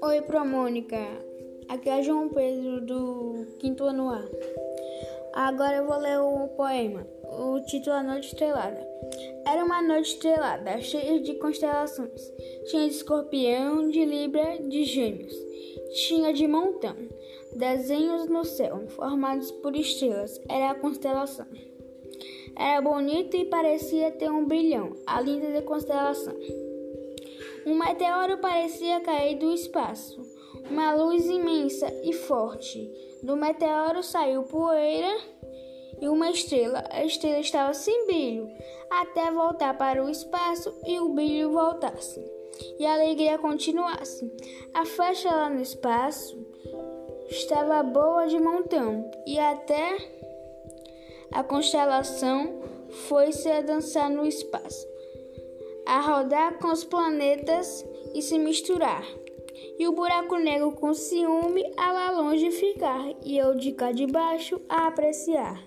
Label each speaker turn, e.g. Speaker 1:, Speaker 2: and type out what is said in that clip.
Speaker 1: Oi, Pro Mônica. Aqui é João Pedro do quinto ano A. Agora eu vou ler um poema. O título é Noite Estrelada. Era uma noite estrelada, cheia de constelações. Tinha de escorpião, de libra, de gêmeos. Tinha de montão. Desenhos no céu, formados por estrelas. Era a constelação. Era bonito e parecia ter um brilhão, a linda constelação. Um meteoro parecia cair do espaço. Uma luz imensa e forte. Do meteoro saiu poeira e uma estrela. A estrela estava sem brilho, até voltar para o espaço e o brilho voltasse. E a alegria continuasse. A festa lá no espaço estava boa de montão, e até a constelação foi-se a dançar no espaço a rodar com os planetas e se misturar. E o buraco negro com ciúme a lá longe ficar, e eu de cá de baixo a apreciar.